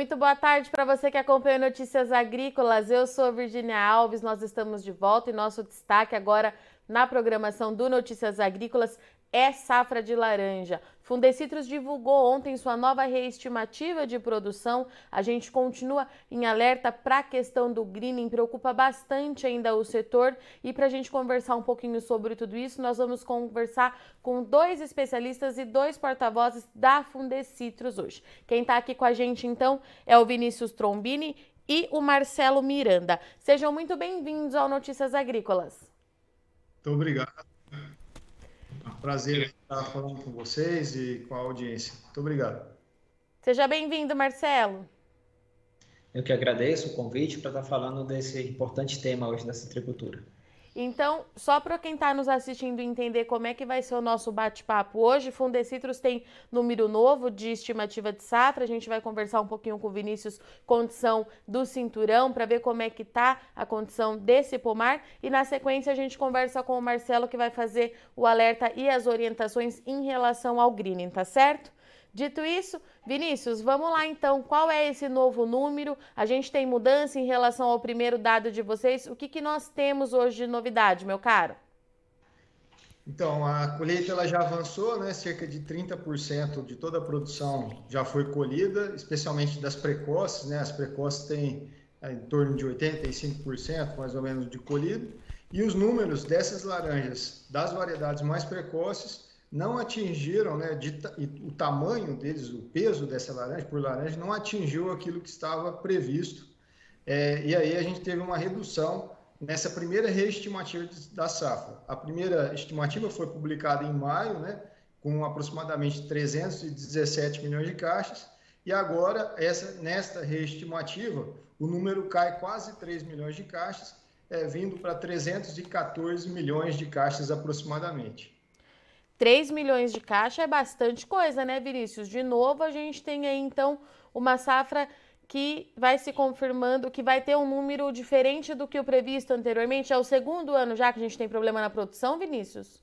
Muito boa tarde para você que acompanha Notícias Agrícolas. Eu sou Virginia Alves, nós estamos de volta e nosso destaque agora na programação do Notícias Agrícolas é safra de laranja. Fundecitrus divulgou ontem sua nova reestimativa de produção. A gente continua em alerta para a questão do greening, preocupa bastante ainda o setor. E para a gente conversar um pouquinho sobre tudo isso, nós vamos conversar com dois especialistas e dois porta-vozes da Fundecitrus hoje. Quem está aqui com a gente então é o Vinícius Trombini e o Marcelo Miranda. Sejam muito bem-vindos ao Notícias Agrícolas. Muito obrigado. Prazer estar falando com vocês e com a audiência. Muito obrigado. Seja bem-vindo, Marcelo. Eu que agradeço o convite para estar falando desse importante tema hoje da citricultura. Então, só para quem está nos assistindo entender como é que vai ser o nosso bate-papo hoje, Fundecitrus tem número novo de estimativa de safra. A gente vai conversar um pouquinho com o Vinícius, condição do cinturão, para ver como é que está a condição desse pomar. E na sequência a gente conversa com o Marcelo, que vai fazer o alerta e as orientações em relação ao greening, tá certo? Dito isso, Vinícius, vamos lá então. Qual é esse novo número? A gente tem mudança em relação ao primeiro dado de vocês. O que, que nós temos hoje de novidade, meu caro? Então, a colheita ela já avançou, né? Cerca de 30% de toda a produção já foi colhida, especialmente das precoces, né? As precoces têm é, em torno de 85% mais ou menos de colhido. E os números dessas laranjas, das variedades mais precoces, não atingiram, né, de, o tamanho deles, o peso dessa laranja por laranja, não atingiu aquilo que estava previsto. É, e aí a gente teve uma redução nessa primeira reestimativa da safra. A primeira estimativa foi publicada em maio, né, com aproximadamente 317 milhões de caixas, e agora, essa, nesta reestimativa, o número cai quase 3 milhões de caixas, é, vindo para 314 milhões de caixas aproximadamente. 3 milhões de caixa é bastante coisa, né, Vinícius? De novo, a gente tem aí, então, uma safra que vai se confirmando, que vai ter um número diferente do que o previsto anteriormente. É o segundo ano já que a gente tem problema na produção, Vinícius?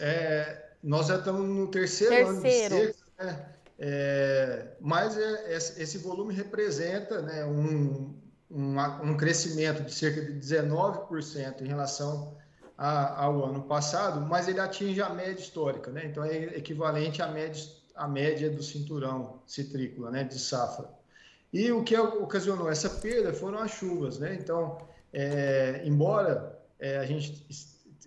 É, nós já estamos no terceiro, terceiro. ano de seca, né? É, mas é, esse volume representa né, um, um, um crescimento de cerca de 19% em relação a, ao ano passado, mas ele atinge a média histórica, né? Então é equivalente à média, à média do cinturão citrícola, né? De safra. E o que ocasionou essa perda foram as chuvas, né? Então, é, embora é, a gente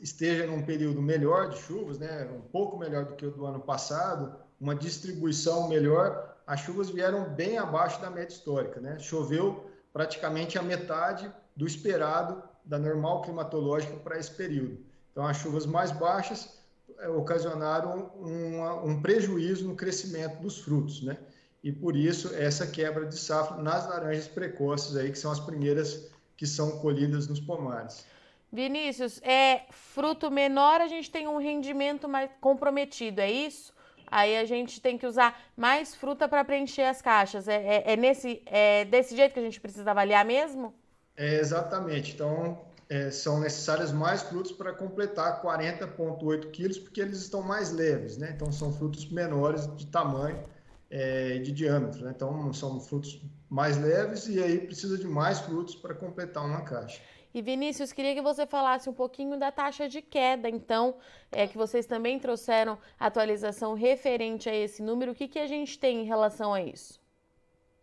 esteja num período melhor de chuvas, né? Um pouco melhor do que o do ano passado, uma distribuição melhor, as chuvas vieram bem abaixo da média histórica, né? Choveu praticamente a metade do esperado da normal climatológica para esse período. Então, as chuvas mais baixas é, ocasionaram uma, um prejuízo no crescimento dos frutos, né? E por isso essa quebra de safra nas laranjas precoces aí, que são as primeiras que são colhidas nos pomares. Vinícius, é fruto menor, a gente tem um rendimento mais comprometido, é isso? Aí a gente tem que usar mais fruta para preencher as caixas. É, é, é, nesse, é desse jeito que a gente precisa avaliar mesmo? É, exatamente. Então, é, são necessários mais frutos para completar 40,8 quilos, porque eles estão mais leves, né? Então, são frutos menores de tamanho é, e de diâmetro, né? Então, são frutos mais leves e aí precisa de mais frutos para completar uma caixa. E Vinícius, queria que você falasse um pouquinho da taxa de queda, então, é que vocês também trouxeram atualização referente a esse número. O que, que a gente tem em relação a isso?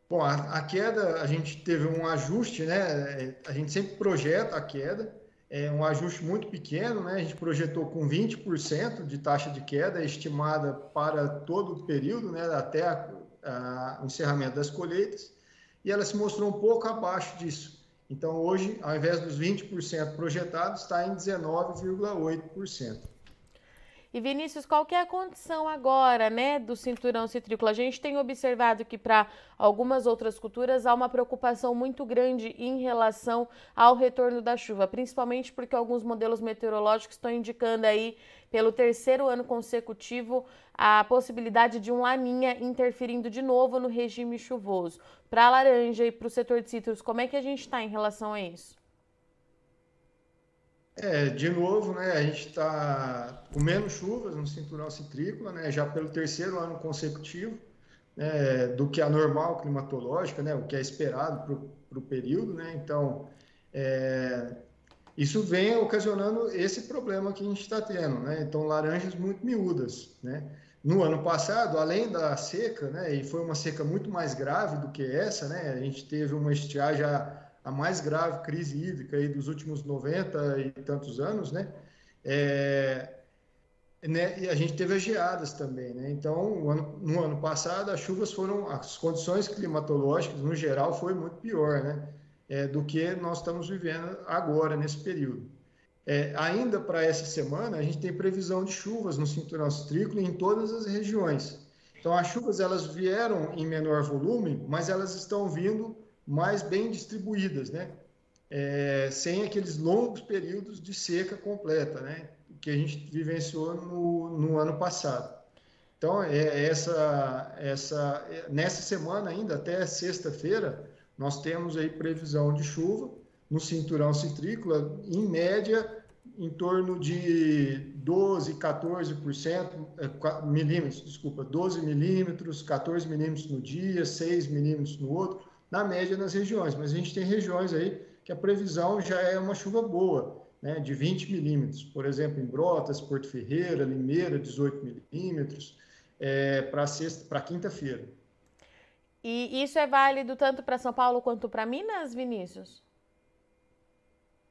Bom, a, a, queda, a gente teve um ajuste, né? A gente sempre projeta a queda, é um ajuste muito pequeno, né? A gente projetou com 20% de taxa de queda estimada para todo o período, né? Até a, a, o encerramento das colheitas, e ela se mostrou um pouco abaixo disso. Então, hoje, ao invés dos 20% projetados, está em 19,8%. E Vinícius, qual é a condição agora, né, do cinturão citrícola? A gente tem observado que para algumas outras culturas há uma preocupação muito grande em relação ao retorno da chuva, principalmente porque alguns modelos meteorológicos estão indicando aí pelo terceiro ano consecutivo a possibilidade de um laninha interferindo de novo no regime chuvoso. Para a laranja e para o setor de citros, como é que a gente está em relação a isso? É, de novo, né, a gente está com menos chuvas no cinturão citrícola, né, já pelo terceiro ano consecutivo, né, do que a normal climatológica, né, o que é esperado para o período. Né? Então, é, isso vem ocasionando esse problema que a gente está tendo. Né? Então, laranjas muito miúdas. Né? No ano passado, além da seca, né, e foi uma seca muito mais grave do que essa, né, a gente teve uma estiagem a, mais grave crise hídrica aí dos últimos 90 e tantos anos, né? É, né, e a gente teve as geadas também, né? Então, no ano passado, as chuvas foram, as condições climatológicas, no geral, foi muito pior, né? É, do que nós estamos vivendo agora, nesse período. É, ainda para essa semana, a gente tem previsão de chuvas no cinturão citrícola em todas as regiões. Então, as chuvas, elas vieram em menor volume, mas elas estão vindo mais bem distribuídas, né? É, sem aqueles longos períodos de seca completa, né? que a gente vivenciou no, no ano passado. Então, é essa, essa, nessa semana ainda, até sexta-feira, nós temos aí previsão de chuva no cinturão citrícola, em média, em torno de 12, 14% é, milímetros, desculpa, 12 milímetros, 14 milímetros no dia, 6 milímetros no outro, na média nas regiões. Mas a gente tem regiões aí que a previsão já é uma chuva boa né, de 20 milímetros, por exemplo, em Brotas, Porto Ferreira, Limeira, 18 milímetros, é, para quinta-feira. E isso é válido tanto para São Paulo quanto para Minas, Vinícius?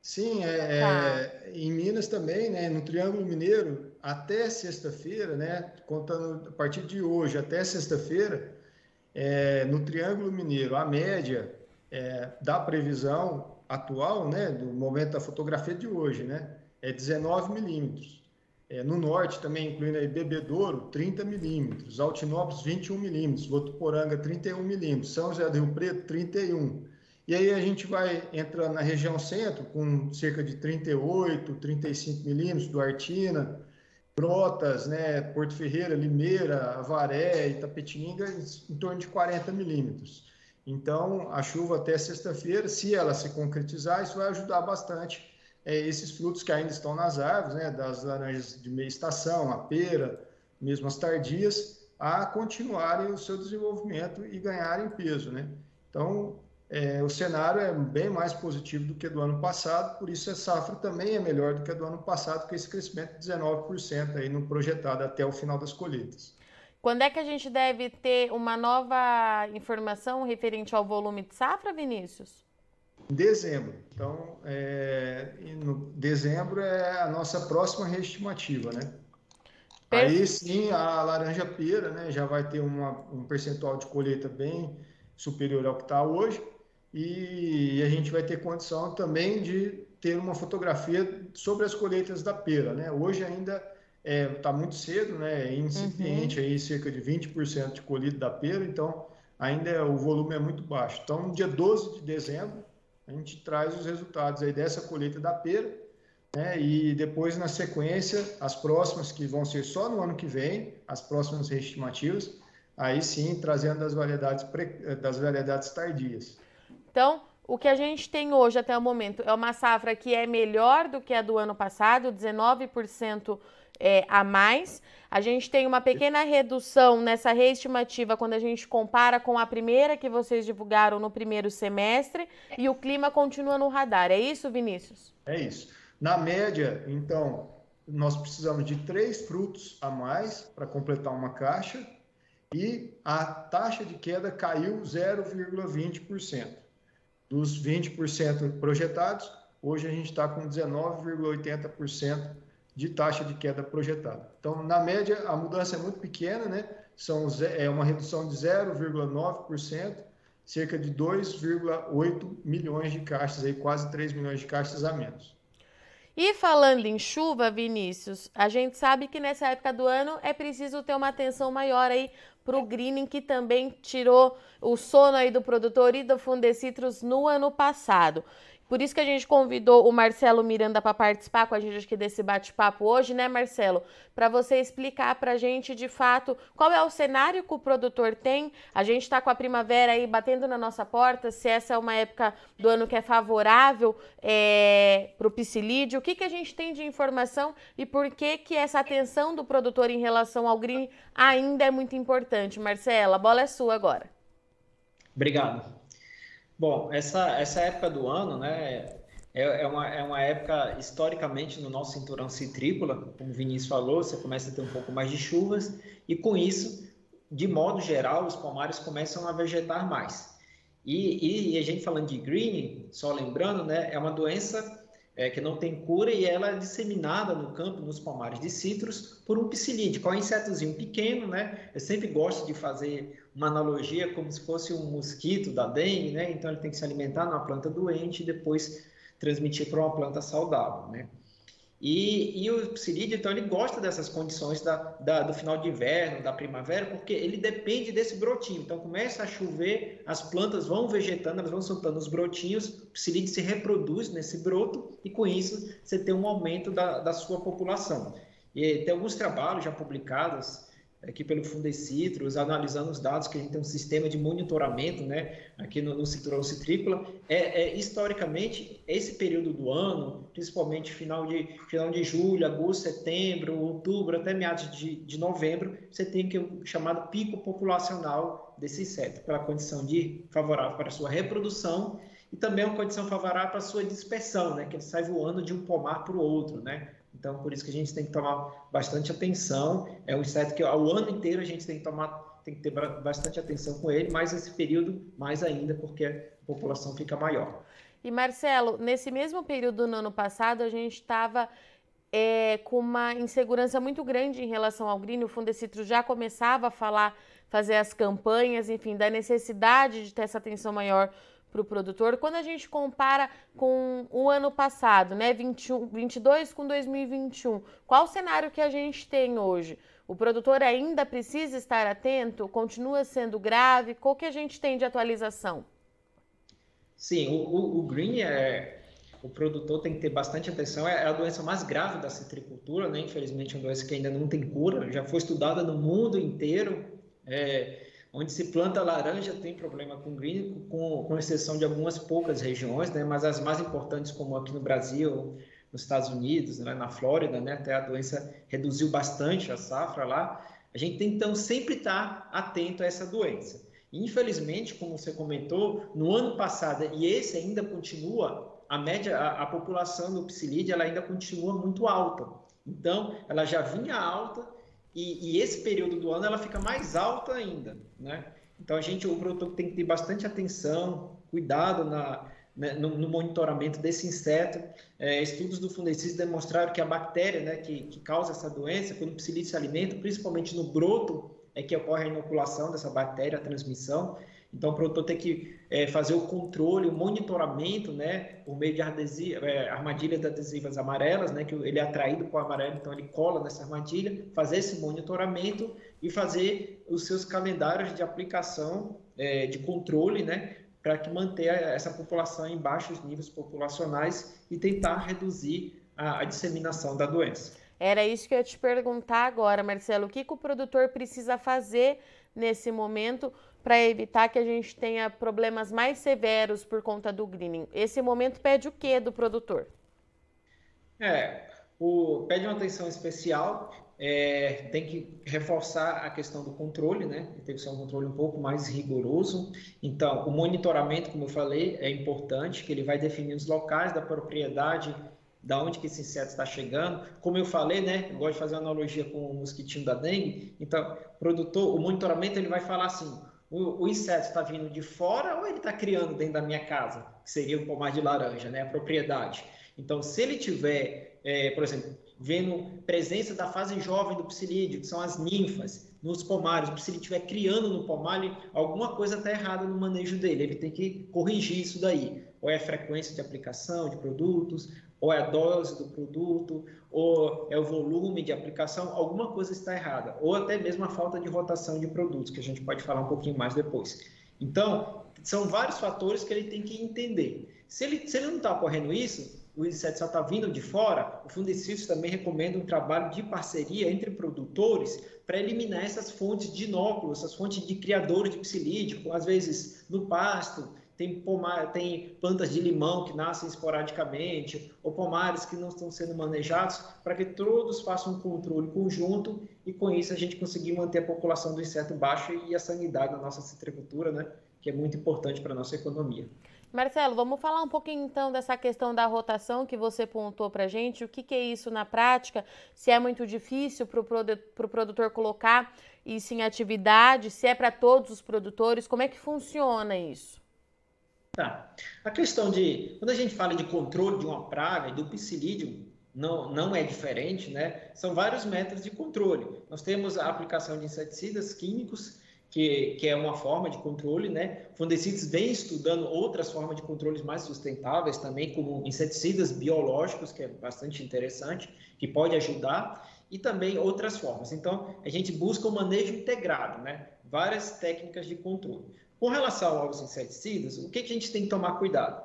Sim, é, tá. é, em Minas também, né, no Triângulo Mineiro, até sexta-feira, né, contando a partir de hoje até sexta-feira, é, no Triângulo Mineiro, a média é, da previsão atual, né, do momento da fotografia de hoje, né, é 19 milímetros. É, no norte também, incluindo aí Bebedouro, 30 milímetros, Altinópolis, 21 milímetros, Votuporanga, 31 milímetros, São José do Rio Preto, 31. E aí a gente vai entrando na região centro, com cerca de 38, 35 milímetros, Duartina, Brotas, né, Porto Ferreira, Limeira, Avaré, Itapetininga, em torno de 40 milímetros. Então, a chuva até sexta-feira, se ela se concretizar, isso vai ajudar bastante é, esses frutos que ainda estão nas árvores, né, das laranjas de meia estação, a pera, mesmo as tardias, a continuarem o seu desenvolvimento e ganharem peso. Né? Então, é, o cenário é bem mais positivo do que do ano passado, por isso a safra também é melhor do que a do ano passado, com esse crescimento de 19% aí no projetado até o final das colheitas. Quando é que a gente deve ter uma nova informação referente ao volume de safra, Vinícius? Dezembro. Então, é, no dezembro é a nossa próxima reestimativa, né? Perfeito. Aí sim, a laranja pera, né, já vai ter uma, um percentual de colheita bem superior ao que está hoje e a gente vai ter condição também de ter uma fotografia sobre as colheitas da pera, né? Hoje ainda está é, tá muito cedo, né? É incipiente uhum. aí cerca de 20% de colhido da pera, então ainda é, o volume é muito baixo. Então, no dia 12 de dezembro, a gente traz os resultados aí dessa colheita da pera, né? E depois, na sequência, as próximas que vão ser só no ano que vem, as próximas reestimativas, aí sim trazendo das variedades, pre... das variedades tardias. Então, o que a gente tem hoje até o momento é uma safra que é melhor do que a do ano passado, 19% é, a mais. A gente tem uma pequena redução nessa reestimativa quando a gente compara com a primeira que vocês divulgaram no primeiro semestre e o clima continua no radar. É isso, Vinícius? É isso. Na média, então, nós precisamos de três frutos a mais para completar uma caixa e a taxa de queda caiu 0,20%. Dos 20% projetados, hoje a gente está com 19,80% de taxa de queda projetada. Então, na média, a mudança é muito pequena, né? São, é uma redução de 0,9%, cerca de 2,8 milhões de caixas, aí, quase 3 milhões de caixas a menos. E falando em chuva, Vinícius, a gente sabe que nessa época do ano é preciso ter uma atenção maior aí para o greening, que também tirou o sono aí do produtor e do Fundecitrus no ano passado. Por isso que a gente convidou o Marcelo Miranda para participar com a gente aqui desse bate-papo hoje, né, Marcelo? Para você explicar para a gente de fato qual é o cenário que o produtor tem. A gente está com a primavera aí batendo na nossa porta, se essa é uma época do ano que é favorável é, para o psilídeo, o que, que a gente tem de informação e por que, que essa atenção do produtor em relação ao green ainda é muito importante. Marcelo, a bola é sua agora. Obrigado. Bom, essa, essa época do ano, né, é, é, uma, é uma época, historicamente, no nosso cinturão citrícola, como o Vinícius falou, você começa a ter um pouco mais de chuvas, e com isso, de modo geral, os pomares começam a vegetar mais. E, e, e a gente falando de greening, só lembrando, né, é uma doença é, que não tem cura e ela é disseminada no campo, nos pomares de citros, por um psilídeo, é um insetozinho pequeno, né? Eu sempre gosto de fazer uma analogia como se fosse um mosquito da dengue, né? Então ele tem que se alimentar numa planta doente e depois transmitir para uma planta saudável, né? E, e o psilídeo, então, ele gosta dessas condições da, da, do final de inverno, da primavera, porque ele depende desse brotinho. Então, começa a chover, as plantas vão vegetando, elas vão soltando os brotinhos, o psilídeo se reproduz nesse broto e, com isso, você tem um aumento da, da sua população. E tem alguns trabalhos já publicados aqui pelo Fundecitrus, analisando os dados, que a gente tem um sistema de monitoramento né, aqui no, no cinturão citrícola, é, é, historicamente, esse período do ano, principalmente final de, final de julho, agosto, setembro, outubro, até meados de, de novembro, você tem que o chamado pico populacional desse inseto, pela condição de favorável para a sua reprodução e também uma condição favorável para a sua dispersão, né, que ele sai voando de um pomar para o outro, né, então, por isso que a gente tem que tomar bastante atenção. É um inseto que ao ano inteiro a gente tem que tomar, tem que ter bastante atenção com ele, mas esse período mais ainda, porque a população fica maior. E Marcelo, nesse mesmo período no ano passado, a gente estava é, com uma insegurança muito grande em relação ao green. O Fundecitro já começava a falar, fazer as campanhas, enfim, da necessidade de ter essa atenção maior para o produtor. Quando a gente compara com o ano passado, né, 21, 22 com 2021, qual o cenário que a gente tem hoje? O produtor ainda precisa estar atento? Continua sendo grave? Qual que a gente tem de atualização? Sim, o, o, o green é o produtor tem que ter bastante atenção. É a doença mais grave da citricultura, né? Infelizmente, é uma doença que ainda não tem cura. Já foi estudada no mundo inteiro. É, Onde se planta laranja tem problema com green, com, com exceção de algumas poucas regiões, né? mas as mais importantes, como aqui no Brasil, nos Estados Unidos, né? na Flórida, né? até a doença reduziu bastante a safra lá. A gente tem então sempre estar atento a essa doença. Infelizmente, como você comentou, no ano passado, e esse ainda continua, a média, a, a população do psilídeo, ela ainda continua muito alta. Então, ela já vinha alta e, e, esse período do ano ela fica mais alta ainda, né? Então a gente, o produtor tem que ter bastante atenção, cuidado na, né, no, no, monitoramento desse inseto. É, estudos do Fundecis demonstraram que a bactéria, né, que, que causa essa doença, quando o psilídeo se alimenta, principalmente no broto, é que ocorre a inoculação dessa bactéria, a transmissão. Então, o produtor tem que é, fazer o controle, o monitoramento, né, por meio de adesiva, é, armadilhas adesivas amarelas, né, que ele é atraído o amarelo, então ele cola nessa armadilha, fazer esse monitoramento e fazer os seus calendários de aplicação, é, de controle, né, para que manter essa população em baixos níveis populacionais e tentar reduzir a, a disseminação da doença. Era isso que eu ia te perguntar agora, Marcelo. O que, que o produtor precisa fazer nesse momento para evitar que a gente tenha problemas mais severos por conta do greening. Esse momento pede o que do produtor? É, o, pede uma atenção especial, é, tem que reforçar a questão do controle, né? Tem que ser um controle um pouco mais rigoroso. Então, o monitoramento, como eu falei, é importante, que ele vai definir os locais da propriedade, da onde que esse inseto está chegando. Como eu falei, né? Eu gosto de fazer uma analogia com o mosquitinho da dengue. Então, produtor, o monitoramento ele vai falar assim: o, o inseto está vindo de fora ou ele está criando dentro da minha casa, que seria o pomar de laranja, né, a propriedade. Então, se ele tiver, é, por exemplo, vendo presença da fase jovem do psilídeo, que são as ninfas, nos pomares, o psilídeo estiver criando no pomar, ele, alguma coisa está errada no manejo dele, ele tem que corrigir isso daí. Ou é a frequência de aplicação de produtos, ou é a dose do produto, ou é o volume de aplicação, alguma coisa está errada, ou até mesmo a falta de rotação de produtos, que a gente pode falar um pouquinho mais depois. Então, são vários fatores que ele tem que entender. Se ele, se ele não está ocorrendo isso, o inseto só está vindo de fora, o Fundecitos também recomenda um trabalho de parceria entre produtores para eliminar essas fontes de inóculos, essas fontes de criadores de psilídeo, às vezes no pasto, tem, pomar, tem plantas de limão que nascem esporadicamente, ou pomares que não estão sendo manejados, para que todos façam um controle conjunto e com isso a gente conseguir manter a população do inseto baixa e a sanidade na nossa citricultura, né, que é muito importante para a nossa economia. Marcelo, vamos falar um pouquinho então dessa questão da rotação que você pontuou para gente. O que, que, é isso na prática? Se é muito difícil para o produtor colocar isso em atividade? Se é para todos os produtores? Como é que funciona isso? Tá. A questão de, quando a gente fala de controle de uma praga e do psilídeo, não, não é diferente, né? São vários métodos de controle. Nós temos a aplicação de inseticidas químicos, que, que é uma forma de controle, né? Fundecides vem estudando outras formas de controles mais sustentáveis também, como inseticidas biológicos, que é bastante interessante, que pode ajudar, e também outras formas. Então, a gente busca um manejo integrado, né? Várias técnicas de controle. Com relação aos inseticidas, o que, a gente tem que tomar cuidado?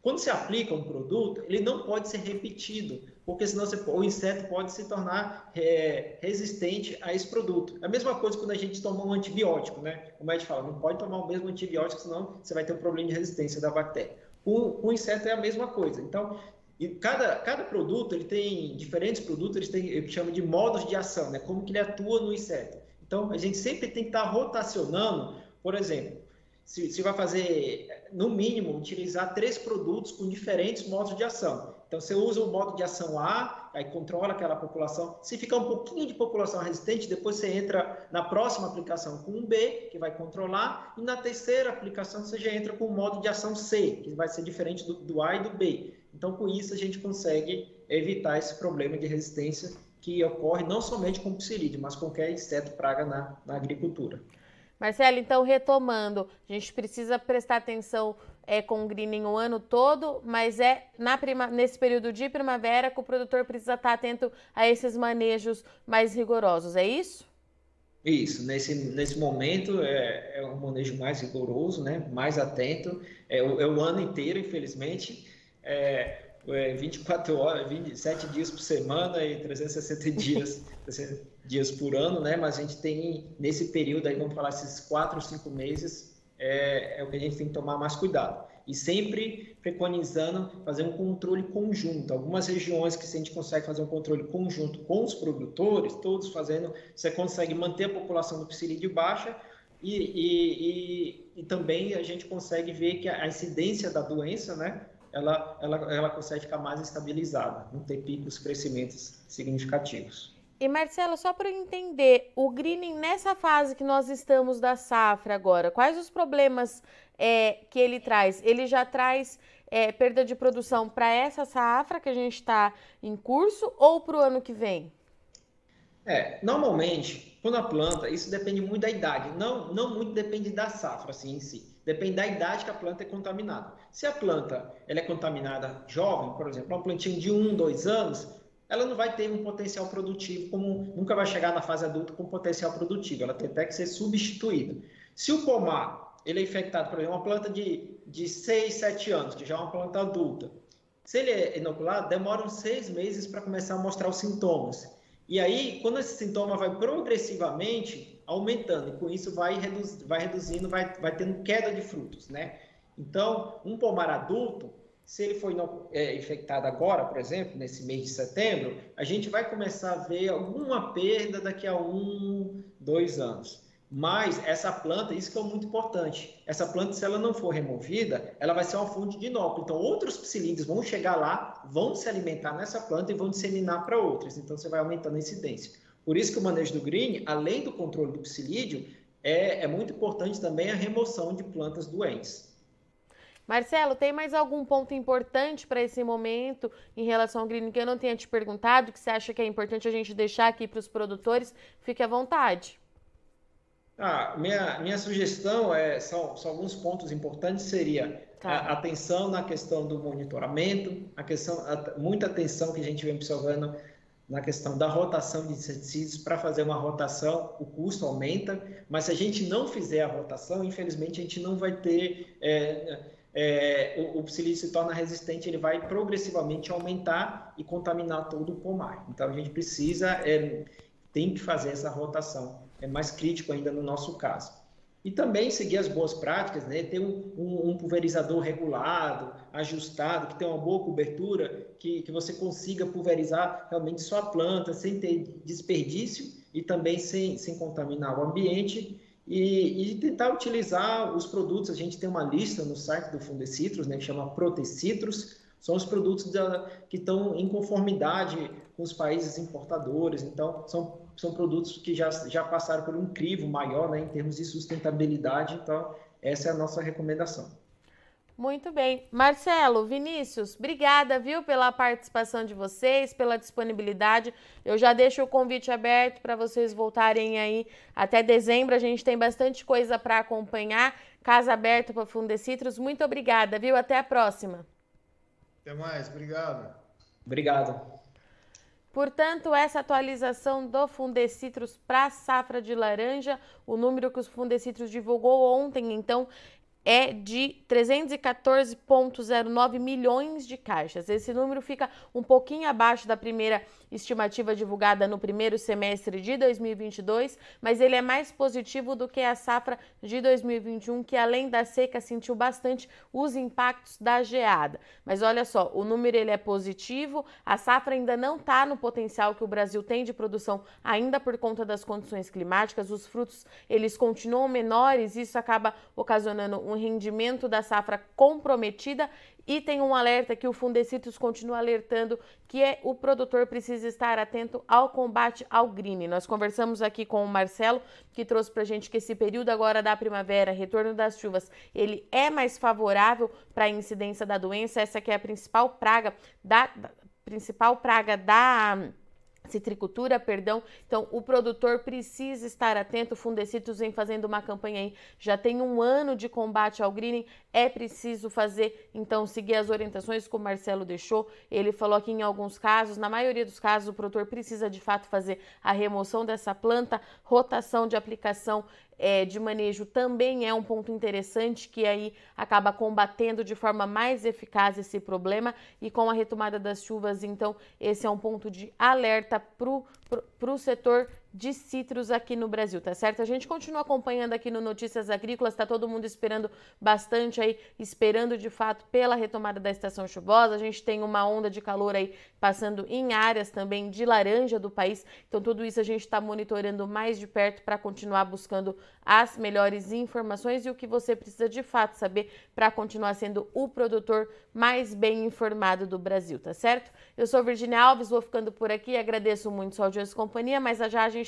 Quando se aplica um produto, ele não pode ser repetido, porque senão você, o inseto pode se tornar é, resistente a esse produto. É a mesma coisa quando a gente toma um antibiótico, né? O médico fala, não pode tomar o mesmo antibiótico, senão você vai ter um problema de resistência da bactéria. Com o inseto é a mesma coisa. Então, e cada, cada produto, ele tem diferentes produtos, eles têm, eu chamo de modos de ação, né? Como que ele atua no inseto. Então, a gente sempre tem que estar rotacionando, por exemplo, se, se vai fazer, no mínimo, utilizar três produtos com diferentes modos de ação. Então, você usa o modo de ação A, aí controla aquela população. Se ficar um pouquinho de população resistente, depois você entra na próxima aplicação com um B, que vai controlar, e na terceira aplicação você já entra com o modo de ação C, que vai ser diferente do, do A e do B. Então, com isso, a gente consegue evitar esse problema de resistência que ocorre não somente com o psilídeo, mas qualquer inseto praga na, na agricultura. Marcelo, então retomando, a gente precisa prestar atenção é, com o greening o ano todo, mas é na prima, nesse período de primavera que o produtor precisa estar atento a esses manejos mais rigorosos, é isso? Isso, nesse, nesse momento é, é um manejo mais rigoroso, né? mais atento, é, o, é o ano inteiro, infelizmente. É, é 24 horas, 27 dias por semana e 360 dias, dias por ano, né? Mas a gente tem, nesse período aí, vamos falar, esses 4, 5 meses, é, é o que a gente tem que tomar mais cuidado. E sempre preconizando fazer um controle conjunto. Algumas regiões que se a gente consegue fazer um controle conjunto com os produtores, todos fazendo, você consegue manter a população do psilídeo baixa e, e, e, e também a gente consegue ver que a incidência da doença, né? ela, ela, ela consegue ficar mais estabilizada, não ter picos, crescimentos significativos. E Marcelo, só para entender, o greening nessa fase que nós estamos da safra agora, quais os problemas é, que ele traz? Ele já traz é, perda de produção para essa safra que a gente está em curso ou para o ano que vem? É, normalmente, quando a planta, isso depende muito da idade, não, não muito depende da safra assim, em si. Depende da idade que a planta é contaminada. Se a planta ela é contaminada jovem, por exemplo, uma plantinha de um, dois anos, ela não vai ter um potencial produtivo, como nunca vai chegar na fase adulta com potencial produtivo. Ela tem até que ser substituída. Se o pomar ele é infectado, por exemplo, uma planta de, de 6, 7 anos, que já é uma planta adulta, se ele é inoculado, demora uns seis meses para começar a mostrar os sintomas. E aí, quando esse sintoma vai progressivamente aumentando, e com isso vai, reduz, vai reduzindo, vai, vai tendo queda de frutos, né? Então, um pomar adulto, se ele foi é, infectado agora, por exemplo, nesse mês de setembro, a gente vai começar a ver alguma perda daqui a um, dois anos. Mas essa planta, isso que é muito importante, essa planta, se ela não for removida, ela vai ser uma fonte de inóculo. Então, outros psilídeos vão chegar lá, vão se alimentar nessa planta e vão disseminar para outras. Então, você vai aumentando a incidência. Por isso que o manejo do green, além do controle do psilídeo, é, é muito importante também a remoção de plantas doentes. Marcelo, tem mais algum ponto importante para esse momento em relação ao green que eu não tenha te perguntado, que você acha que é importante a gente deixar aqui para os produtores? Fique à vontade. Ah, minha, minha sugestão é são, são alguns pontos importantes seria tá. a atenção na questão do monitoramento, a questão a, muita atenção que a gente vem observando na questão da rotação de inseticidas. Para fazer uma rotação, o custo aumenta, mas se a gente não fizer a rotação, infelizmente a gente não vai ter. É, é, o, o se torna resistente, ele vai progressivamente aumentar e contaminar todo o pomar. Então a gente precisa, é, tem que fazer essa rotação. É mais crítico ainda no nosso caso. E também seguir as boas práticas, né? ter um, um, um, pulverizador regulado, ajustado, que tenha uma boa cobertura, que, que você consiga pulverizar realmente sua planta sem ter desperdício e também sem, sem contaminar o ambiente. E, e, tentar utilizar os produtos. A gente tem uma lista no site do Fundecitrus, né, que chama Protecitrus. São os produtos da, que estão em conformidade com os países importadores. Então, são são produtos que já, já passaram por um crivo maior né, em termos de sustentabilidade. Então, essa é a nossa recomendação. Muito bem. Marcelo, Vinícius, obrigada, viu, pela participação de vocês, pela disponibilidade. Eu já deixo o convite aberto para vocês voltarem aí até dezembro. A gente tem bastante coisa para acompanhar. Casa aberta para Fundecitrus. Muito obrigada, viu? Até a próxima. Até mais. Obrigado. Obrigado. Portanto, essa atualização do Fundecitrus para a safra de laranja, o número que os Fundecitrus divulgou ontem, então, é de 314,09 milhões de caixas. Esse número fica um pouquinho abaixo da primeira estimativa divulgada no primeiro semestre de 2022, mas ele é mais positivo do que a safra de 2021, que além da seca sentiu bastante os impactos da geada. Mas olha só, o número ele é positivo, a safra ainda não está no potencial que o Brasil tem de produção, ainda por conta das condições climáticas, os frutos eles continuam menores, isso acaba ocasionando um rendimento da safra comprometida e tem um alerta que o Fundecitos continua alertando que é o produtor precisa estar atento ao combate ao green. Nós conversamos aqui com o Marcelo, que trouxe para a gente que esse período agora da primavera, retorno das chuvas, ele é mais favorável para a incidência da doença. Essa que é a principal praga da principal praga da citricultura, perdão. Então, o produtor precisa estar atento. O Fundecitos vem fazendo uma campanha aí, já tem um ano de combate ao greening. É preciso fazer, então, seguir as orientações que o Marcelo deixou. Ele falou aqui em alguns casos, na maioria dos casos, o produtor precisa de fato fazer a remoção dessa planta, rotação de aplicação é, de manejo também é um ponto interessante que aí acaba combatendo de forma mais eficaz esse problema. E com a retomada das chuvas, então esse é um ponto de alerta para o setor de citros aqui no Brasil, tá certo? A gente continua acompanhando aqui no Notícias Agrícolas, tá todo mundo esperando bastante aí, esperando de fato pela retomada da estação chuvosa. A gente tem uma onda de calor aí passando em áreas também de laranja do país. Então tudo isso a gente está monitorando mais de perto para continuar buscando as melhores informações e o que você precisa de fato saber para continuar sendo o produtor mais bem informado do Brasil, tá certo? Eu sou Virginia Alves, vou ficando por aqui, agradeço muito sua audiência e companhia, mas já a gente